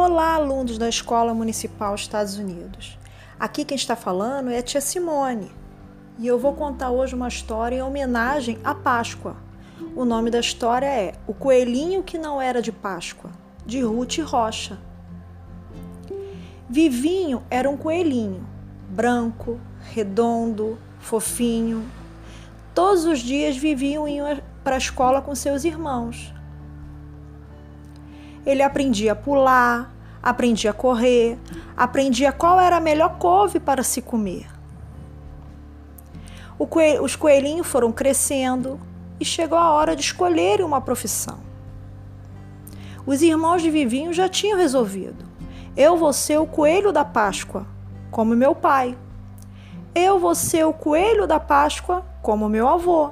Olá, alunos da Escola Municipal Estados Unidos. Aqui quem está falando é a tia Simone e eu vou contar hoje uma história em homenagem à Páscoa. O nome da história é O Coelhinho que Não Era de Páscoa, de Ruth Rocha. Vivinho era um coelhinho, branco, redondo, fofinho. Todos os dias viviam iam para a escola com seus irmãos. Ele aprendia a pular, aprendia a correr, aprendia qual era a melhor couve para se comer. Coelho, os coelhinhos foram crescendo e chegou a hora de escolherem uma profissão. Os irmãos de Vivinho já tinham resolvido. Eu vou ser o coelho da Páscoa, como meu pai. Eu vou ser o coelho da Páscoa, como meu avô.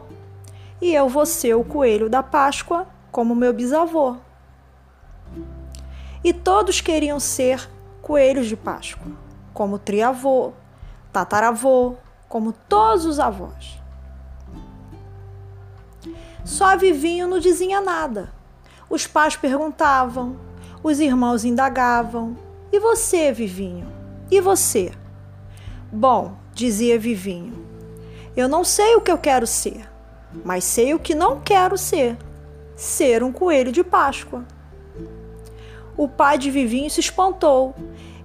E eu vou ser o coelho da Páscoa, como meu bisavô e todos queriam ser coelhos de Páscoa, como triavô, tataravô, como todos os avós. Só Vivinho não dizia nada. Os pais perguntavam, os irmãos indagavam: E você, Vivinho? E você? Bom, dizia Vivinho, eu não sei o que eu quero ser, mas sei o que não quero ser: ser um coelho de Páscoa. O pai de Vivinho se espantou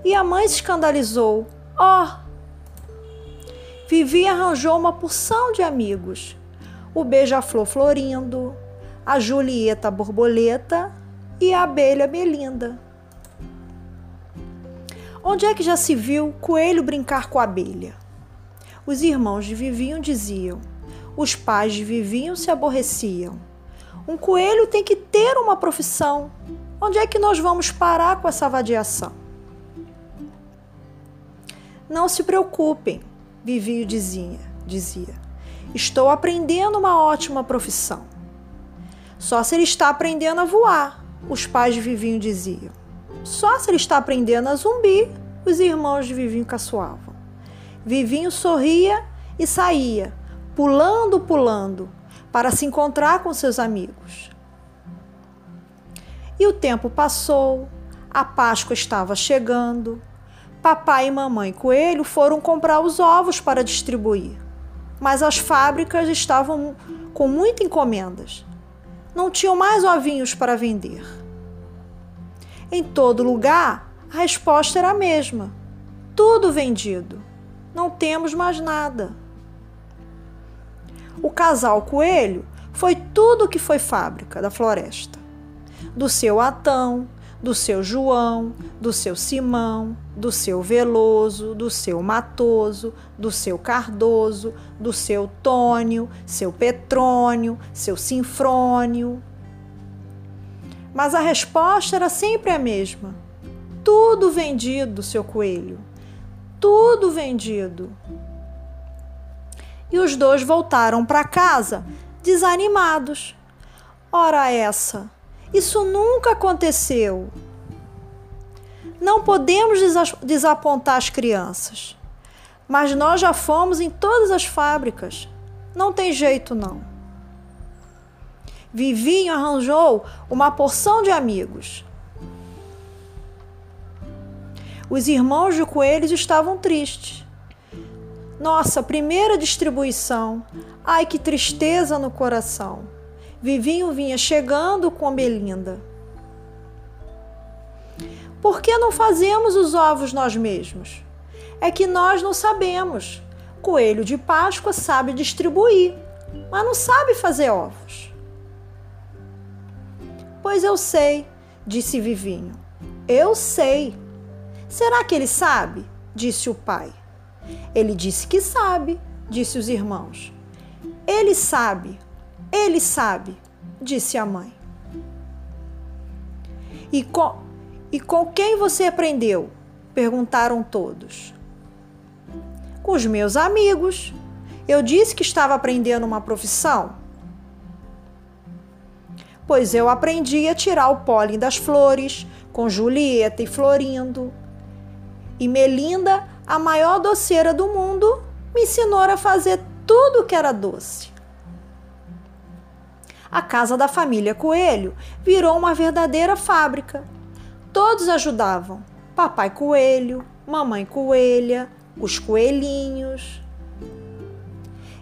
e a mãe se escandalizou. Oh! Vivi arranjou uma porção de amigos. O beija-flor Florindo, a Julieta Borboleta e a abelha Belinda. Onde é que já se viu coelho brincar com a abelha? Os irmãos de Vivinho diziam, os pais de Vivinho se aborreciam. Um coelho tem que ter uma profissão. Onde é que nós vamos parar com essa vadiação? Não se preocupem, Vivio dizia, dizia. Estou aprendendo uma ótima profissão. Só se ele está aprendendo a voar, os pais de Vivinho diziam. Só se ele está aprendendo a zumbi, os irmãos de Vivinho caçoavam. Vivinho sorria e saía, pulando, pulando, para se encontrar com seus amigos. E o tempo passou, a Páscoa estava chegando. Papai e mamãe coelho foram comprar os ovos para distribuir, mas as fábricas estavam com muitas encomendas. Não tinham mais ovinhos para vender. Em todo lugar, a resposta era a mesma: tudo vendido. Não temos mais nada. O casal coelho foi tudo o que foi fábrica da floresta do seu Atão, do seu João, do seu Simão, do seu Veloso, do seu Matoso, do seu Cardoso, do seu Tônio, seu Petrônio, seu Sinfrônio. Mas a resposta era sempre a mesma. Tudo vendido, seu coelho. Tudo vendido. E os dois voltaram para casa desanimados. Ora essa, isso nunca aconteceu. Não podemos desapontar as crianças, mas nós já fomos em todas as fábricas. Não tem jeito, não. Vivinho arranjou uma porção de amigos. Os irmãos de coelhos estavam tristes. Nossa, primeira distribuição. Ai, que tristeza no coração. Vivinho vinha chegando com Belinda. Por que não fazemos os ovos nós mesmos? É que nós não sabemos. Coelho de Páscoa sabe distribuir, mas não sabe fazer ovos. Pois eu sei, disse Vivinho. Eu sei. Será que ele sabe? disse o pai. Ele disse que sabe, disse os irmãos. Ele sabe, ele sabe, disse a mãe. E com, e com quem você aprendeu? perguntaram todos. Com os meus amigos. Eu disse que estava aprendendo uma profissão. Pois eu aprendi a tirar o pólen das flores com Julieta e Florindo. E Melinda, a maior doceira do mundo, me ensinou a fazer tudo que era doce a casa da família Coelho virou uma verdadeira fábrica. Todos ajudavam: papai coelho, mamãe coelha, os coelhinhos.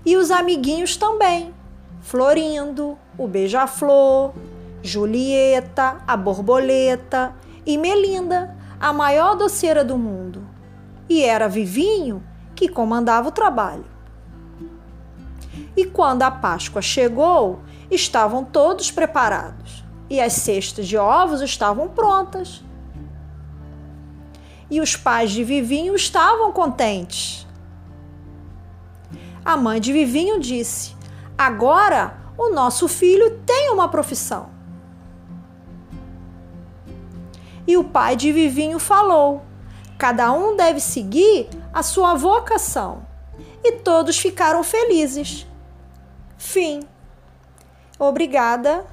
E os amiguinhos também: Florindo, o beija-flor, Julieta, a borboleta e Melinda, a maior doceira do mundo. E era Vivinho que comandava o trabalho. E quando a Páscoa chegou, estavam todos preparados e as cestas de ovos estavam prontas. E os pais de Vivinho estavam contentes. A mãe de Vivinho disse: Agora o nosso filho tem uma profissão. E o pai de Vivinho falou: Cada um deve seguir a sua vocação. E todos ficaram felizes. Fim. Obrigada